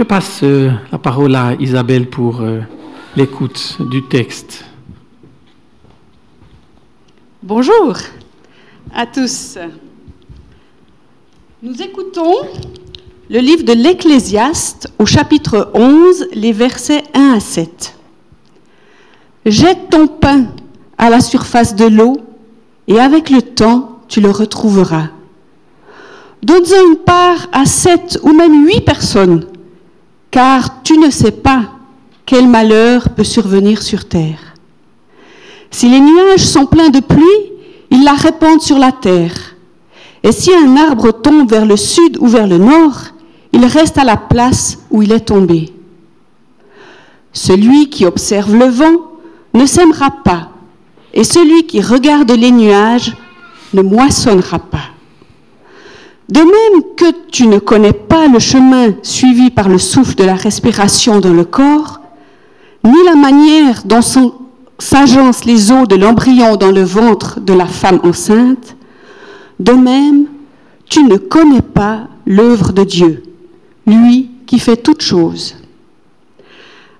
Je passe euh, la parole à Isabelle pour euh, l'écoute du texte. Bonjour à tous. Nous écoutons le livre de l'Ecclésiaste au chapitre 11, les versets 1 à 7. Jette ton pain à la surface de l'eau et avec le temps, tu le retrouveras. Donne-en une part à sept ou même huit personnes, car tu ne sais pas quel malheur peut survenir sur terre. Si les nuages sont pleins de pluie, ils la répandent sur la terre. Et si un arbre tombe vers le sud ou vers le nord, il reste à la place où il est tombé. Celui qui observe le vent ne sèmera pas, et celui qui regarde les nuages ne moissonnera pas. De même que tu ne connais pas le chemin suivi par le souffle de la respiration dans le corps, ni la manière dont s'agencent les os de l'embryon dans le ventre de la femme enceinte, de même, tu ne connais pas l'œuvre de Dieu, lui qui fait toutes choses.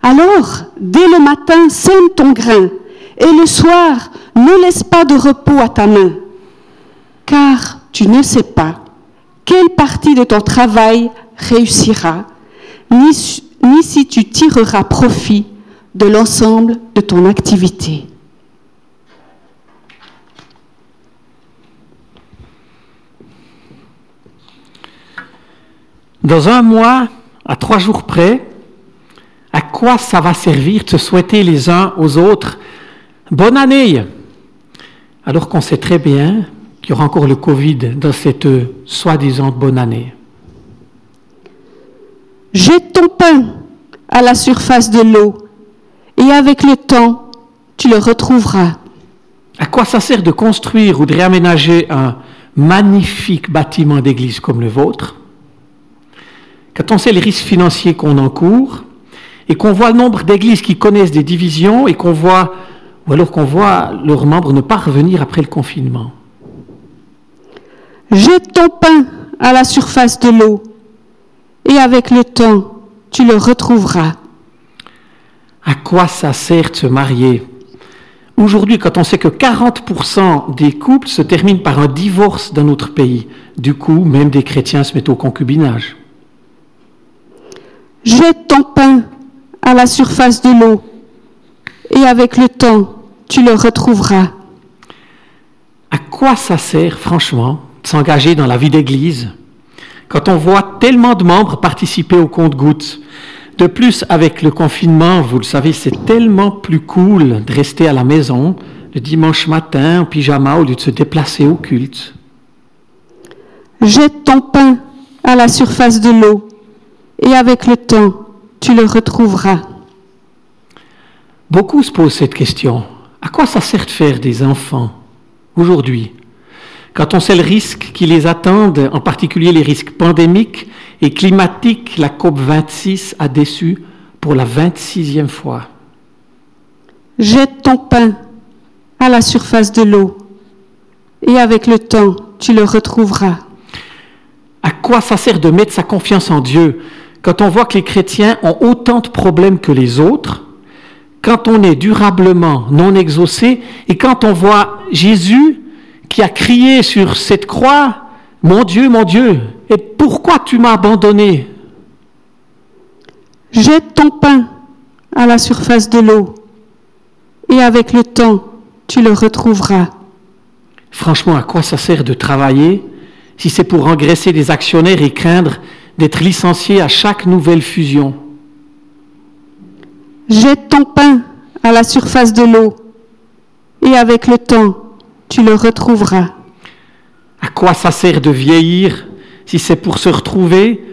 Alors, dès le matin, sème ton grain, et le soir, ne laisse pas de repos à ta main, car tu ne sais pas quelle partie de ton travail réussira, ni, si tu tireras profit de l'ensemble de ton activité. Dans un mois, à trois jours près, à quoi ça va servir de se souhaiter les uns aux autres? Bonne année alors qu'on sait très bien qu'il y aura encore le Covid dans cette soi-disant bonne année Jette ton pain à la surface de l'eau et avec le temps, tu le retrouveras. À quoi ça sert de construire ou de réaménager un magnifique bâtiment d'église comme le vôtre? Quand on sait les risques financiers qu'on encourt et qu'on voit le nombre d'églises qui connaissent des divisions et qu'on voit, ou alors qu'on voit leurs membres ne pas revenir après le confinement. Jette ton pain à la surface de l'eau et avec le temps, tu le retrouveras. À quoi ça sert de se marier? Aujourd'hui, quand on sait que 40% des couples se terminent par un divorce dans notre pays, du coup, même des chrétiens se mettent au concubinage. Jette ton pain à la surface de l'eau, et avec le temps, tu le retrouveras. À quoi ça sert, franchement, s'engager dans la vie d'église quand on voit tellement de membres participer au compte-gouttes de plus, avec le confinement, vous le savez, c'est tellement plus cool de rester à la maison le dimanche matin en pyjama au lieu de se déplacer au culte. Jette ton pain à la surface de l'eau et avec le temps, tu le retrouveras. Beaucoup se posent cette question. À quoi ça sert de faire des enfants aujourd'hui? Quand on sait le risque qui les attendent, en particulier les risques pandémiques et climatiques, la COP26 a déçu pour la 26e fois. Jette ton pain à la surface de l'eau et avec le temps, tu le retrouveras. À quoi ça sert de mettre sa confiance en Dieu quand on voit que les chrétiens ont autant de problèmes que les autres, quand on est durablement non exaucé et quand on voit Jésus qui a crié sur cette croix, Mon Dieu, mon Dieu, et pourquoi tu m'as abandonné? Jette ton pain à la surface de l'eau, et avec le temps, tu le retrouveras. Franchement, à quoi ça sert de travailler si c'est pour engraisser des actionnaires et craindre d'être licencié à chaque nouvelle fusion? Jette ton pain à la surface de l'eau, et avec le temps, tu le retrouveras. À quoi ça sert de vieillir si c'est pour se retrouver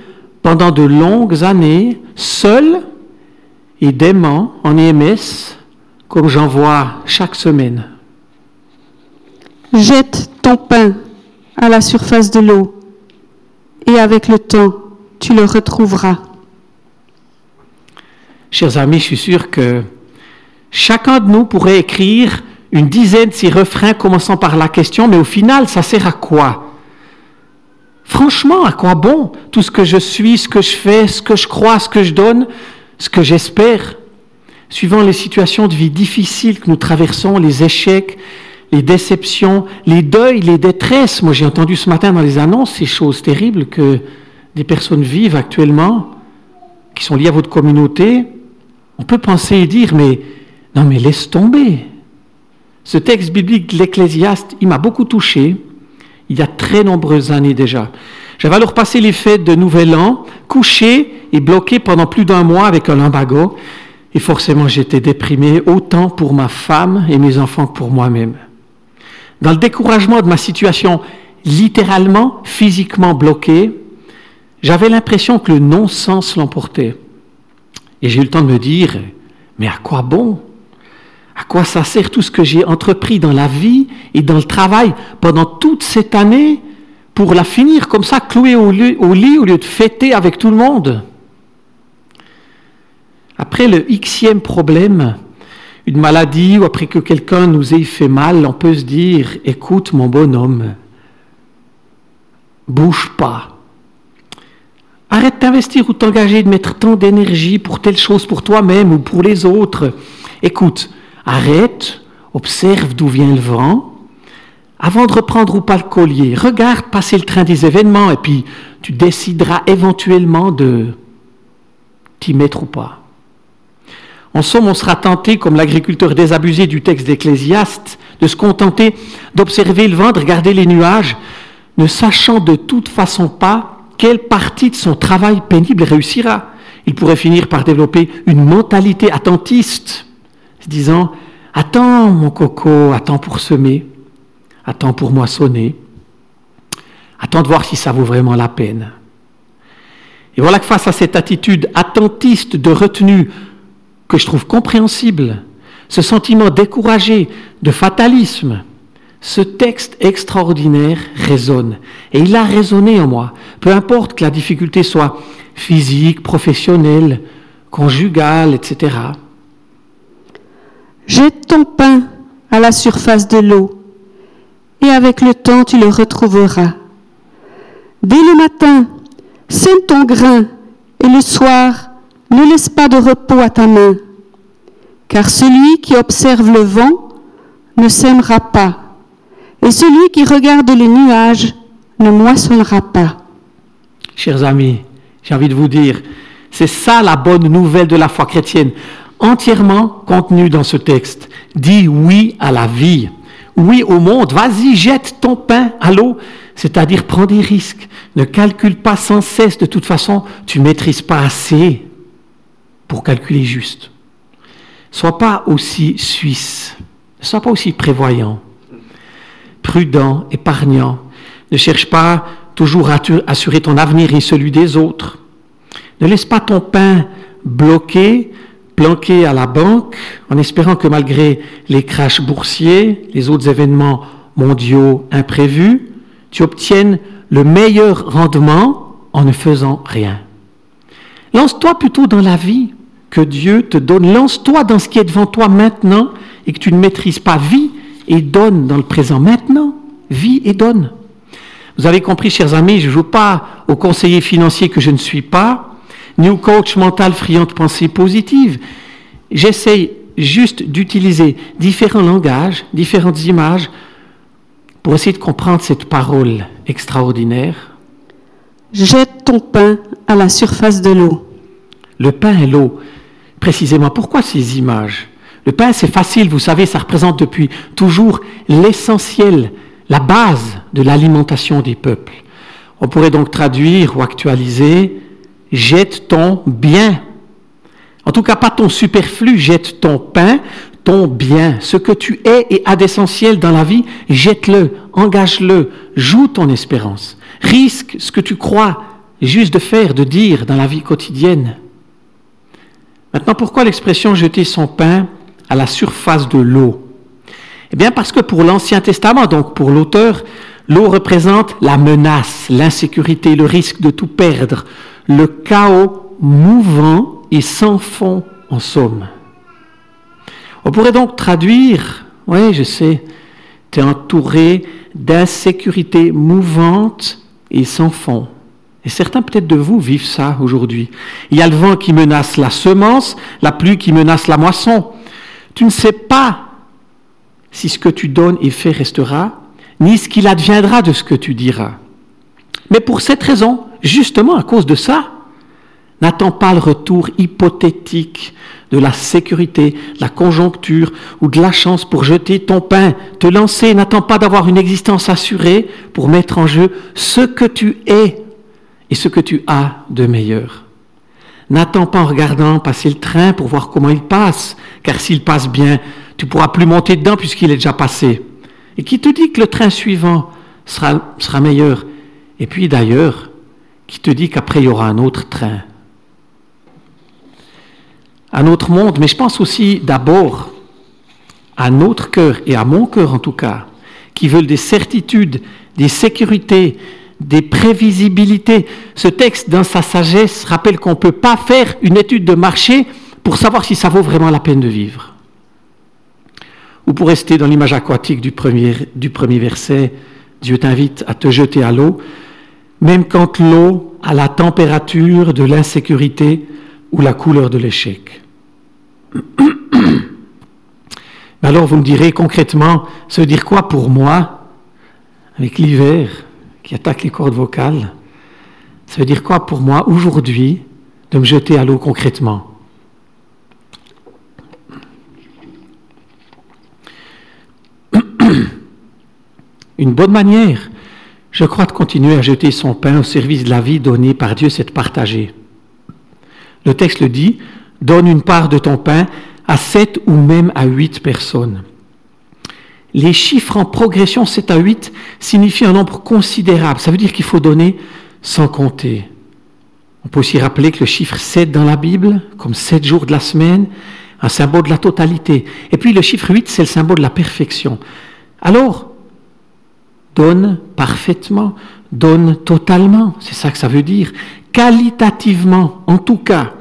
pendant de longues années seul et d'aimant en EMS comme j'en vois chaque semaine? Jette ton pain à la surface de l'eau et avec le temps, tu le retrouveras. Chers amis, je suis sûr que chacun de nous pourrait écrire une dizaine de ces refrains commençant par la question, mais au final, ça sert à quoi? Franchement, à quoi bon? Tout ce que je suis, ce que je fais, ce que je crois, ce que je donne, ce que j'espère Suivant les situations de vie difficiles que nous traversons, les échecs, les déceptions, les deuils, les détresses. Moi, j'ai entendu ce matin dans les annonces ces choses terribles que des personnes vivent actuellement, qui sont liées à votre communauté. On peut penser et dire, mais non, mais laisse tomber. Ce texte biblique de l'Ecclésiaste, il m'a beaucoup touché il y a très nombreuses années déjà. J'avais alors passé les fêtes de Nouvel An, couché et bloqué pendant plus d'un mois avec un lumbago, et forcément j'étais déprimé autant pour ma femme et mes enfants que pour moi-même. Dans le découragement de ma situation littéralement, physiquement bloquée, j'avais l'impression que le non-sens l'emportait. Et j'ai eu le temps de me dire, mais à quoi bon À quoi ça sert tout ce que j'ai entrepris dans la vie et dans le travail pendant toute cette année pour la finir comme ça, clouée au lit, au lieu de fêter avec tout le monde? Après le xème problème, une maladie ou après que quelqu'un nous ait fait mal, on peut se dire, écoute mon bonhomme, bouge pas. Arrête d'investir ou t'engager, de mettre tant d'énergie pour telle chose pour toi-même ou pour les autres. Écoute, arrête, observe d'où vient le vent. Avant de reprendre ou pas le collier, regarde passer le train des événements et puis tu décideras éventuellement de t'y mettre ou pas. En somme, on sera tenté, comme l'agriculteur désabusé du texte d'Ecclésiaste, de se contenter d'observer le vent, de regarder les nuages, ne sachant de toute façon pas quelle partie de son travail pénible réussira. Il pourrait finir par développer une mentalité attentiste, disant Attends, mon coco, attends pour semer, attends pour moissonner, attends de voir si ça vaut vraiment la peine. Et voilà que face à cette attitude attentiste de retenue que je trouve compréhensible, ce sentiment découragé de fatalisme, ce texte extraordinaire résonne. Et il a résonné en moi. Peu importe que la difficulté soit physique, professionnelle, conjugale, etc. Jette ton pain à la surface de l'eau, et avec le temps tu le retrouveras. Dès le matin, sème ton grain, et le soir, ne laisse pas de repos à ta main, car celui qui observe le vent ne sèmera pas, et celui qui regarde les nuages ne moissonnera pas. Chers amis, j'ai envie de vous dire, c'est ça la bonne nouvelle de la foi chrétienne, entièrement contenue dans ce texte. Dis oui à la vie, oui au monde, vas-y, jette ton pain à l'eau, c'est-à-dire prends des risques, ne calcule pas sans cesse, de toute façon, tu ne maîtrises pas assez pour calculer juste. Sois pas aussi suisse, ne sois pas aussi prévoyant, prudent, épargnant. Ne cherche pas toujours à assurer ton avenir et celui des autres. Ne laisse pas ton pain bloqué, planqué à la banque, en espérant que malgré les crashs boursiers, les autres événements mondiaux imprévus, tu obtiennes le meilleur rendement en ne faisant rien. Lance-toi plutôt dans la vie que Dieu te donne. Lance-toi dans ce qui est devant toi maintenant et que tu ne maîtrises pas. Vis et donne dans le présent maintenant. Vis et donne. Vous avez compris, chers amis, je ne joue pas au conseiller financier que je ne suis pas, au coach mental friand de pensée positive. J'essaye juste d'utiliser différents langages, différentes images pour essayer de comprendre cette parole extraordinaire. Jette ton pain à la surface de l'eau. Le pain et l'eau, précisément, pourquoi ces images? Le pain, c'est facile, vous savez, ça représente depuis toujours l'essentiel, la base de l'alimentation des peuples. On pourrait donc traduire ou actualiser jette ton bien. En tout cas, pas ton superflu, jette ton pain, ton bien. Ce que tu es et as d'essentiel dans la vie, jette-le, engage-le, joue ton espérance. Risque ce que tu crois juste de faire, de dire dans la vie quotidienne. Maintenant, pourquoi l'expression jeter son pain à la surface de l'eau? Eh bien, parce que pour l'Ancien Testament, donc pour l'auteur, l'eau représente la menace, l'insécurité, le risque de tout perdre, le chaos mouvant et sans fond en somme. On pourrait donc traduire, oui, je sais, tu es entouré d'insécurité mouvante et s'en font. Et certains peut-être de vous vivent ça aujourd'hui. Il y a le vent qui menace la semence, la pluie qui menace la moisson. Tu ne sais pas si ce que tu donnes et fais restera, ni ce qu'il adviendra de ce que tu diras. Mais pour cette raison, justement à cause de ça, n'attends pas le retour hypothétique de la sécurité, de la conjoncture ou de la chance pour jeter ton pain, te lancer. N'attends pas d'avoir une existence assurée pour mettre en jeu ce que tu es et ce que tu as de meilleur. N'attends pas en regardant passer le train pour voir comment il passe, car s'il passe bien, tu pourras plus monter dedans puisqu'il est déjà passé. Et qui te dit que le train suivant sera meilleur? Et puis d'ailleurs, qui te dit qu'après il y aura un autre train un autre monde, mais je pense aussi d'abord à notre cœur et à mon cœur en tout cas, qui veulent des certitudes, des sécurités, des prévisibilités. Ce texte, dans sa sagesse, rappelle qu'on ne peut pas faire une étude de marché pour savoir si ça vaut vraiment la peine de vivre. Ou pour rester dans l'image aquatique du premier, du premier verset, Dieu t'invite à te jeter à l'eau, même quand l'eau a la température de l'insécurité ou la couleur de l'échec. Alors vous me direz concrètement, ça veut dire quoi pour moi, avec l'hiver qui attaque les cordes vocales Ça veut dire quoi pour moi aujourd'hui de me jeter à l'eau concrètement? Une bonne manière, je crois, de continuer à jeter son pain au service de la vie donnée par Dieu, c'est de partager. Le texte le dit, donne une part de ton pain à sept ou même à huit personnes. Les chiffres en progression 7 à 8 signifient un nombre considérable. Ça veut dire qu'il faut donner sans compter. On peut aussi rappeler que le chiffre 7 dans la Bible, comme 7 jours de la semaine, un symbole de la totalité. Et puis le chiffre 8, c'est le symbole de la perfection. Alors, donne parfaitement, donne totalement, c'est ça que ça veut dire, qualitativement en tout cas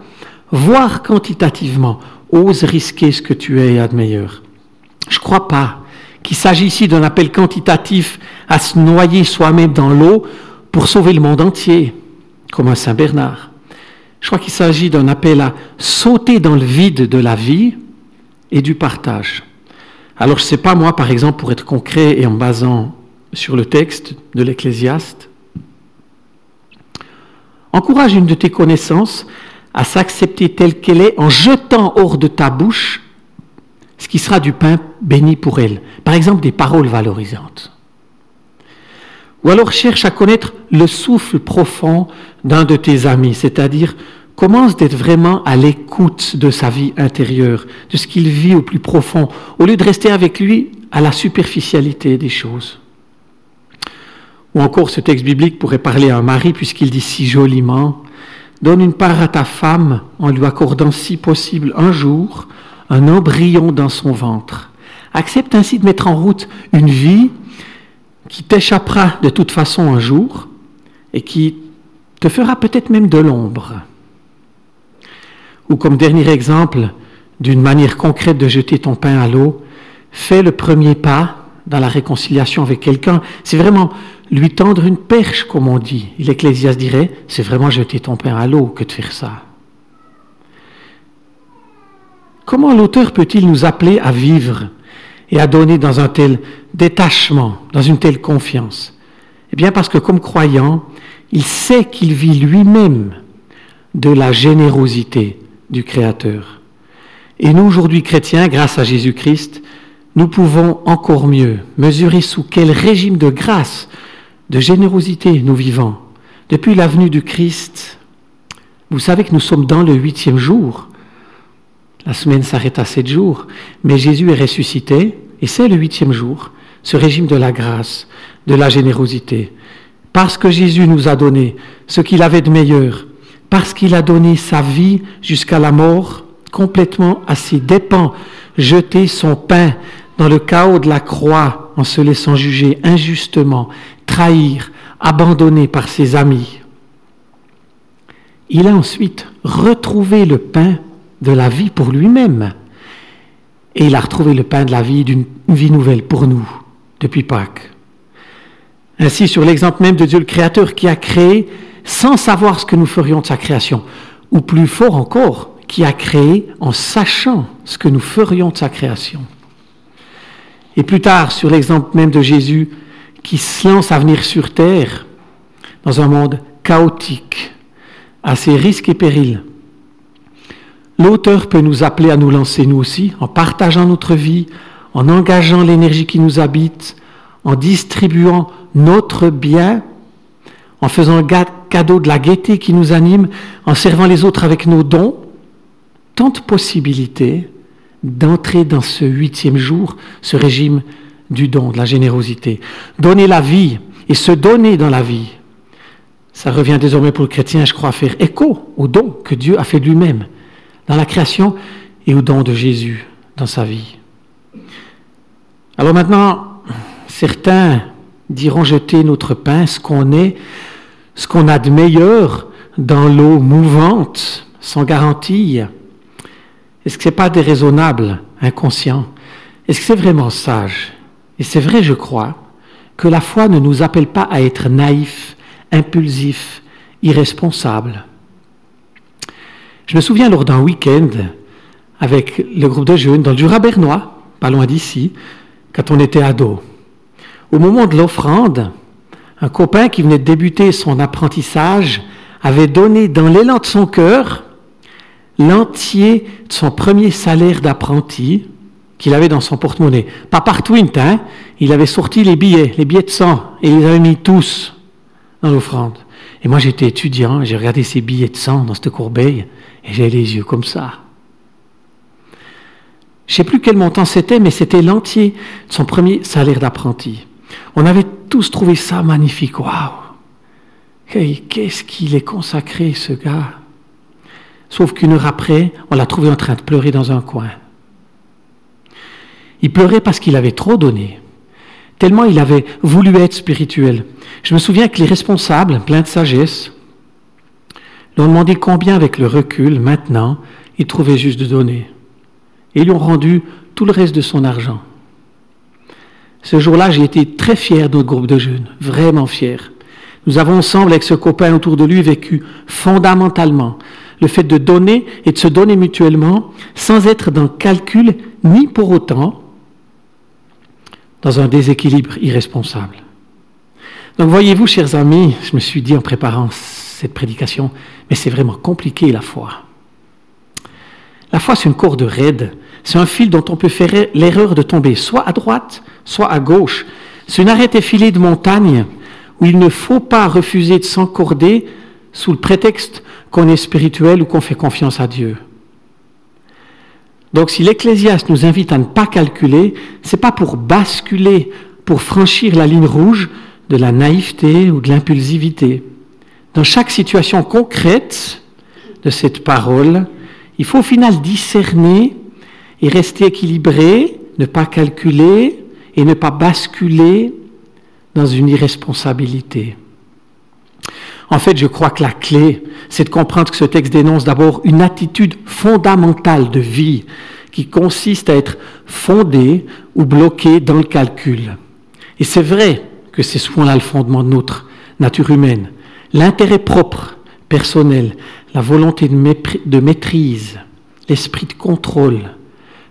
voire quantitativement, ose risquer ce que tu es et as de meilleur. Je ne crois pas qu'il s'agit ici d'un appel quantitatif à se noyer soi-même dans l'eau pour sauver le monde entier, comme un Saint Bernard. Je crois qu'il s'agit d'un appel à sauter dans le vide de la vie et du partage. Alors je ne sais pas, moi, par exemple, pour être concret et en basant sur le texte de l'Ecclésiaste, encourage une de tes connaissances à s'accepter telle qu'elle est en jetant hors de ta bouche ce qui sera du pain béni pour elle. Par exemple, des paroles valorisantes. Ou alors cherche à connaître le souffle profond d'un de tes amis, c'est-à-dire commence d'être vraiment à l'écoute de sa vie intérieure, de ce qu'il vit au plus profond, au lieu de rester avec lui à la superficialité des choses. Ou encore ce texte biblique pourrait parler à un mari puisqu'il dit si joliment, Donne une part à ta femme en lui accordant si possible un jour un embryon dans son ventre. Accepte ainsi de mettre en route une vie qui t'échappera de toute façon un jour et qui te fera peut-être même de l'ombre. Ou comme dernier exemple d'une manière concrète de jeter ton pain à l'eau, fais le premier pas dans la réconciliation avec quelqu'un. C'est vraiment lui tendre une perche, comme on dit. L'Ecclésiaste dirait, c'est vraiment jeter ton pain à l'eau que de faire ça. Comment l'auteur peut-il nous appeler à vivre et à donner dans un tel détachement, dans une telle confiance? Eh bien parce que comme croyant, il sait qu'il vit lui-même de la générosité du Créateur. Et nous, aujourd'hui chrétiens, grâce à Jésus-Christ, nous pouvons encore mieux mesurer sous quel régime de grâce de générosité nous vivons. Depuis la venue du Christ, vous savez que nous sommes dans le huitième jour. La semaine s'arrête à sept jours, mais Jésus est ressuscité et c'est le huitième jour, ce régime de la grâce, de la générosité. Parce que Jésus nous a donné ce qu'il avait de meilleur, parce qu'il a donné sa vie jusqu'à la mort, complètement à ses dépens, jeté son pain dans le chaos de la croix en se laissant juger injustement, trahir, abandonné par ses amis. Il a ensuite retrouvé le pain de la vie pour lui-même. Et il a retrouvé le pain de la vie d'une vie nouvelle pour nous depuis Pâques. Ainsi, sur l'exemple même de Dieu le Créateur qui a créé sans savoir ce que nous ferions de sa création, ou plus fort encore, qui a créé en sachant ce que nous ferions de sa création. Et plus tard, sur l'exemple même de Jésus qui se lance à venir sur terre dans un monde chaotique, à ses risques et périls. L'auteur peut nous appeler à nous lancer nous aussi, en partageant notre vie, en engageant l'énergie qui nous habite, en distribuant notre bien, en faisant cadeau de la gaieté qui nous anime, en servant les autres avec nos dons, tant de possibilités d'entrer dans ce huitième jour, ce régime du don, de la générosité. Donner la vie et se donner dans la vie. Ça revient désormais pour le chrétien, je crois, à faire écho au don que Dieu a fait lui-même dans la création et au don de Jésus dans sa vie. Alors maintenant, certains diront jeter notre pain, ce qu'on est, ce qu'on a de meilleur dans l'eau mouvante, sans garantie. Est-ce que ce n'est pas déraisonnable, inconscient? Est-ce que c'est vraiment sage? Et c'est vrai, je crois, que la foi ne nous appelle pas à être naïfs, impulsifs, irresponsables. Je me souviens lors d'un week-end avec le groupe de jeunes dans le Jura bernois, pas loin d'ici, quand on était ado. Au moment de l'offrande, un copain qui venait de débuter son apprentissage avait donné dans l'élan de son cœur l'entier de son premier salaire d'apprenti qu'il avait dans son porte-monnaie. Pas par twint, hein il avait sorti les billets, les billets de sang, et il les avait mis tous dans l'offrande. Et moi j'étais étudiant, j'ai regardé ces billets de sang dans cette corbeille, et j'avais les yeux comme ça. Je sais plus quel montant c'était, mais c'était l'entier de son premier salaire d'apprenti. On avait tous trouvé ça magnifique. Waouh! Qu'est-ce qu'il est consacré, ce gars? Sauf qu'une heure après, on l'a trouvé en train de pleurer dans un coin. Il pleurait parce qu'il avait trop donné, tellement il avait voulu être spirituel. Je me souviens que les responsables, pleins de sagesse, lui ont demandé combien, avec le recul, maintenant, il trouvait juste de donner. Et ils lui ont rendu tout le reste de son argent. Ce jour-là, j'ai été très fier de notre groupe de jeunes, vraiment fier. Nous avons ensemble, avec ce copain autour de lui, vécu fondamentalement le fait de donner et de se donner mutuellement sans être dans le calcul ni pour autant dans un déséquilibre irresponsable. Donc voyez-vous, chers amis, je me suis dit en préparant cette prédication, mais c'est vraiment compliqué la foi. La foi, c'est une corde raide, c'est un fil dont on peut faire l'erreur de tomber soit à droite, soit à gauche. C'est une arête effilée de montagne où il ne faut pas refuser de s'encorder sous le prétexte qu'on est spirituel ou qu'on fait confiance à Dieu. Donc si l'Ecclésiaste nous invite à ne pas calculer, c'est pas pour basculer, pour franchir la ligne rouge de la naïveté ou de l'impulsivité. Dans chaque situation concrète de cette parole, il faut au final discerner et rester équilibré, ne pas calculer et ne pas basculer dans une irresponsabilité. En fait, je crois que la clé, c'est de comprendre que ce texte dénonce d'abord une attitude fondamentale de vie qui consiste à être fondée ou bloquée dans le calcul. Et c'est vrai que c'est souvent là le fondement de notre nature humaine. L'intérêt propre, personnel, la volonté de, maîtrise, l'esprit de contrôle,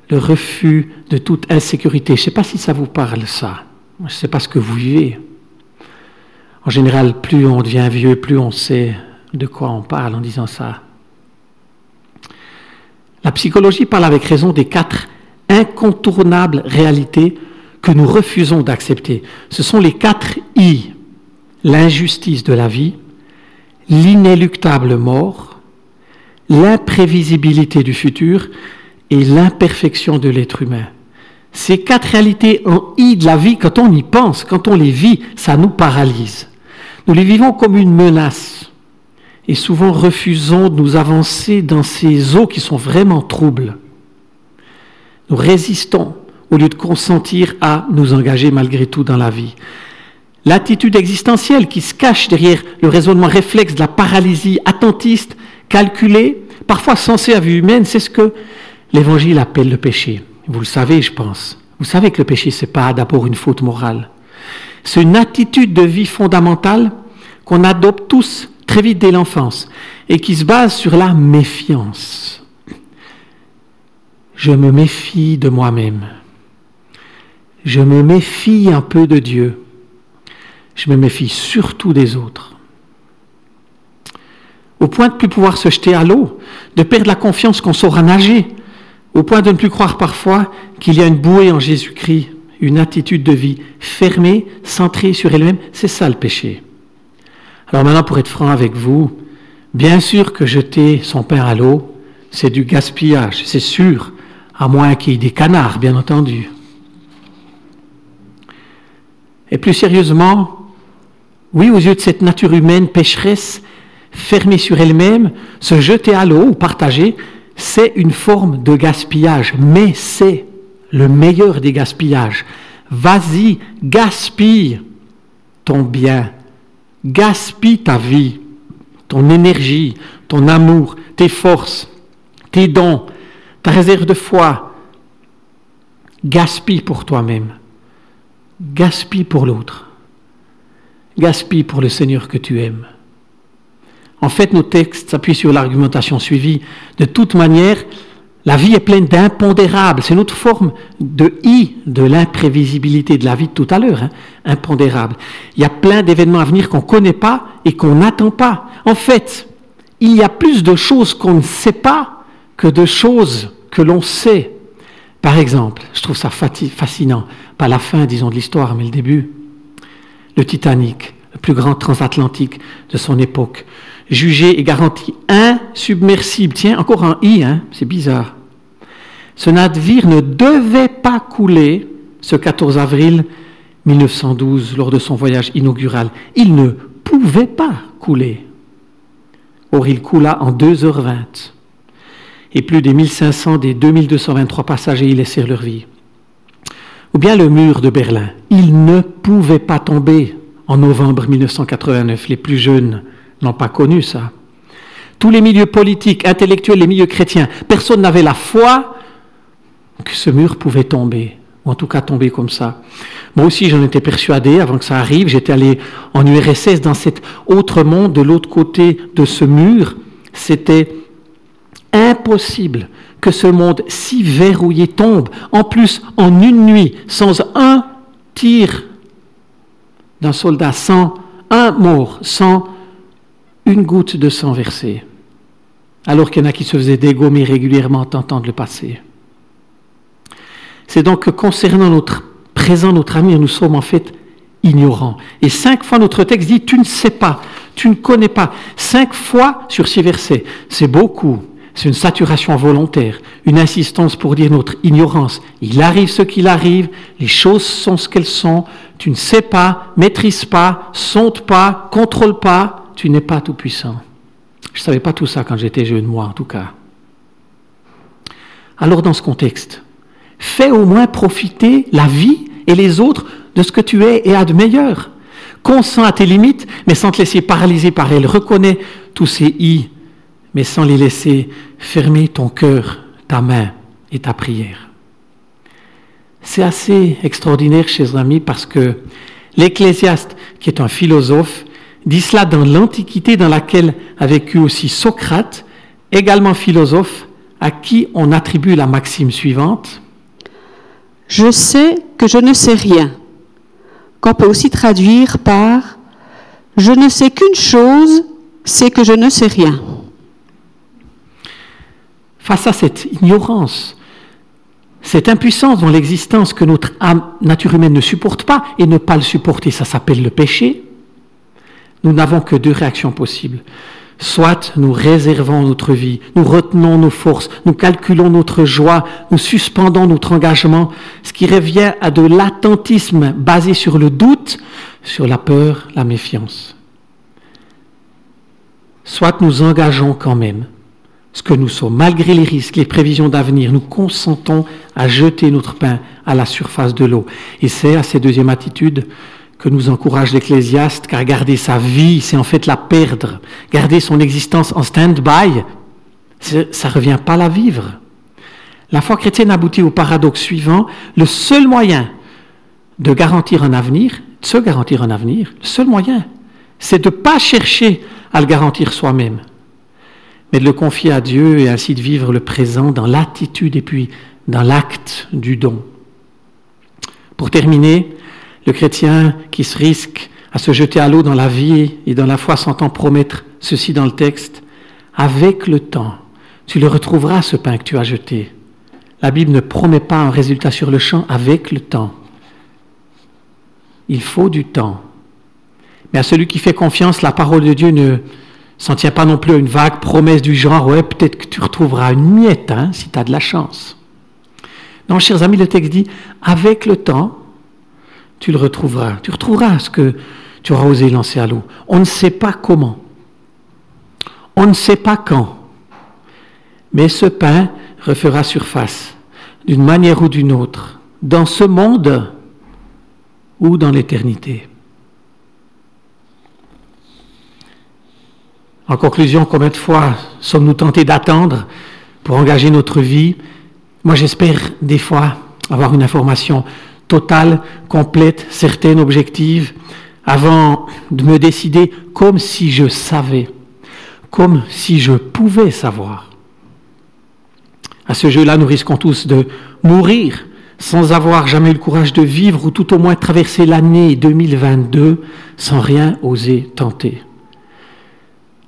le refus de toute insécurité. Je ne sais pas si ça vous parle, ça. Je ne sais pas ce que vous vivez. En général, plus on devient vieux, plus on sait de quoi on parle en disant ça. La psychologie parle avec raison des quatre incontournables réalités que nous refusons d'accepter. Ce sont les quatre I. L'injustice de la vie, l'inéluctable mort, l'imprévisibilité du futur et l'imperfection de l'être humain. Ces quatre réalités en I de la vie, quand on y pense, quand on les vit, ça nous paralyse. Nous les vivons comme une menace et souvent refusons de nous avancer dans ces eaux qui sont vraiment troubles. Nous résistons au lieu de consentir à nous engager malgré tout dans la vie. L'attitude existentielle qui se cache derrière le raisonnement réflexe de la paralysie attentiste, calculée, parfois sensée à vue humaine, c'est ce que l'Évangile appelle le péché. Vous le savez, je pense. Vous savez que le péché, ce n'est pas d'abord une faute morale. C'est une attitude de vie fondamentale qu'on adopte tous très vite dès l'enfance et qui se base sur la méfiance. Je me méfie de moi-même. Je me méfie un peu de Dieu. Je me méfie surtout des autres. Au point de ne plus pouvoir se jeter à l'eau, de perdre la confiance qu'on saura nager, au point de ne plus croire parfois qu'il y a une bouée en Jésus-Christ, une attitude de vie fermée, centrée sur elle-même, c'est ça le péché. Alors maintenant, pour être franc avec vous, bien sûr que jeter son pain à l'eau, c'est du gaspillage, c'est sûr, à moins qu'il y ait des canards, bien entendu. Et plus sérieusement, oui, aux yeux de cette nature humaine pécheresse, fermée sur elle-même, se jeter à l'eau ou partager, c'est une forme de gaspillage, mais c'est le meilleur des gaspillages. Vas-y, gaspille ton bien, gaspille ta vie, ton énergie, ton amour, tes forces, tes dons, ta réserve de foi. Gaspille pour toi-même, gaspille pour l'autre, gaspille pour le Seigneur que tu aimes. En fait, nos textes s'appuient sur l'argumentation suivie. De toute manière, la vie est pleine d'impondérables. C'est notre forme de I de l'imprévisibilité de la vie de tout à l'heure, hein. impondérable. Il y a plein d'événements à venir qu'on ne connaît pas et qu'on n'attend pas. En fait, il y a plus de choses qu'on ne sait pas que de choses que l'on sait. Par exemple, je trouve ça fascinant, pas la fin, disons, de l'histoire, mais le début. Le Titanic, le plus grand transatlantique de son époque jugé et garanti insubmersible. Tiens, encore un i, hein, c'est bizarre. Ce navire ne devait pas couler ce 14 avril 1912 lors de son voyage inaugural. Il ne pouvait pas couler. Or, il coula en 2h20. Et plus des 1500 des 2223 passagers y laissèrent leur vie. Ou bien le mur de Berlin. Il ne pouvait pas tomber en novembre 1989. Les plus jeunes n'ont pas connu ça. Tous les milieux politiques, intellectuels, les milieux chrétiens, personne n'avait la foi que ce mur pouvait tomber, ou en tout cas tomber comme ça. Moi aussi, j'en étais persuadé avant que ça arrive. J'étais allé en URSS dans cet autre monde, de l'autre côté de ce mur. C'était impossible que ce monde si verrouillé tombe, en plus en une nuit, sans un tir d'un soldat, sans un mort, sans une goutte de sang versé, alors qu'il y en a qui se faisaient dégommer régulièrement tentant de le passer. C'est donc que concernant notre présent, notre ami, nous sommes en fait ignorants. Et cinq fois notre texte dit, tu ne sais pas, tu ne connais pas. Cinq fois sur six versets. C'est beaucoup. C'est une saturation volontaire, une insistance pour dire notre ignorance. Il arrive ce qu'il arrive, les choses sont ce qu'elles sont, tu ne sais pas, maîtrise pas, sonde pas, contrôle pas, tu n'es pas tout-puissant. Je ne savais pas tout ça quand j'étais jeune, moi en tout cas. Alors dans ce contexte, fais au moins profiter la vie et les autres de ce que tu es et as de meilleur. Consent à tes limites, mais sans te laisser paralyser par elles. Reconnais tous ces i, mais sans les laisser fermer ton cœur, ta main et ta prière. C'est assez extraordinaire, chers amis, parce que l'Ecclésiaste, qui est un philosophe, dit cela dans l'Antiquité dans laquelle a vécu aussi Socrate, également philosophe, à qui on attribue la maxime suivante. Je sais que je ne sais rien, qu'on peut aussi traduire par Je ne sais qu'une chose, c'est que je ne sais rien. Face à cette ignorance, cette impuissance dans l'existence que notre âme, nature humaine ne supporte pas, et ne pas le supporter, ça s'appelle le péché, nous n'avons que deux réactions possibles. Soit nous réservons notre vie, nous retenons nos forces, nous calculons notre joie, nous suspendons notre engagement, ce qui revient à de l'attentisme basé sur le doute, sur la peur, la méfiance. Soit nous engageons quand même ce que nous sommes, malgré les risques, les prévisions d'avenir, nous consentons à jeter notre pain à la surface de l'eau. Et c'est à cette deuxième attitude que nous encourage l'Ecclésiaste, car garder sa vie, c'est en fait la perdre. Garder son existence en stand-by, ça ne revient pas à la vivre. La foi chrétienne aboutit au paradoxe suivant. Le seul moyen de garantir un avenir, de se garantir un avenir, le seul moyen, c'est de ne pas chercher à le garantir soi-même, mais de le confier à Dieu et ainsi de vivre le présent dans l'attitude et puis dans l'acte du don. Pour terminer, le chrétien qui se risque à se jeter à l'eau dans la vie et dans la foi s'entend promettre ceci dans le texte, avec le temps, tu le retrouveras ce pain que tu as jeté. La Bible ne promet pas un résultat sur le champ avec le temps. Il faut du temps. Mais à celui qui fait confiance, la parole de Dieu ne s'en tient pas non plus à une vague promesse du genre, ouais, peut-être que tu retrouveras une miette hein, si tu as de la chance. Non, chers amis, le texte dit, avec le temps, tu le retrouveras. Tu retrouveras ce que tu auras osé lancer à l'eau. On ne sait pas comment. On ne sait pas quand. Mais ce pain refera surface, d'une manière ou d'une autre, dans ce monde ou dans l'éternité. En conclusion, combien de fois sommes-nous tentés d'attendre pour engager notre vie? Moi, j'espère des fois avoir une information totale, complète, certaine, objective, avant de me décider comme si je savais, comme si je pouvais savoir. À ce jeu-là, nous risquons tous de mourir sans avoir jamais eu le courage de vivre ou tout au moins traverser l'année 2022 sans rien oser tenter.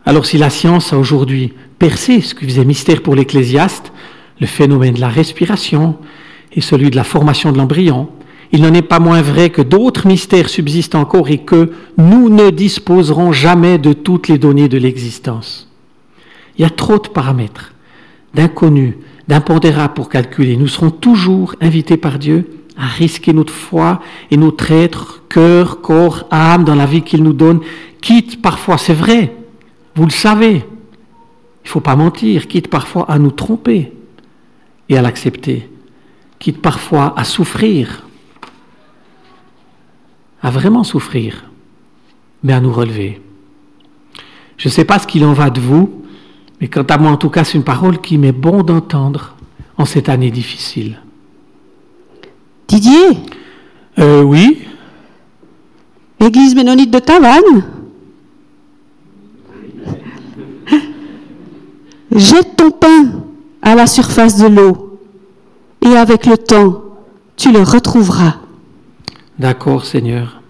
Alors si la science a aujourd'hui percé ce qui faisait mystère pour l'ecclésiaste, le phénomène de la respiration et celui de la formation de l'embryon, il n'en est pas moins vrai que d'autres mystères subsistent encore et que nous ne disposerons jamais de toutes les données de l'existence. Il y a trop de paramètres, d'inconnus, d'impondérables pour calculer. Nous serons toujours invités par Dieu à risquer notre foi et notre être, cœur, corps, âme dans la vie qu'il nous donne, quitte parfois, c'est vrai, vous le savez, il ne faut pas mentir, quitte parfois à nous tromper et à l'accepter, quitte parfois à souffrir à vraiment souffrir, mais à nous relever. Je ne sais pas ce qu'il en va de vous, mais quant à moi, en tout cas, c'est une parole qui m'est bon d'entendre en cette année difficile. Didier Euh, oui Église ménonite de Tavannes Jette ton pain à la surface de l'eau, et avec le temps, tu le retrouveras. D'accord, Seigneur.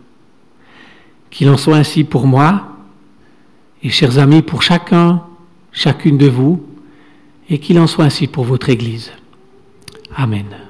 Qu'il en soit ainsi pour moi, et chers amis, pour chacun, chacune de vous, et qu'il en soit ainsi pour votre Église. Amen.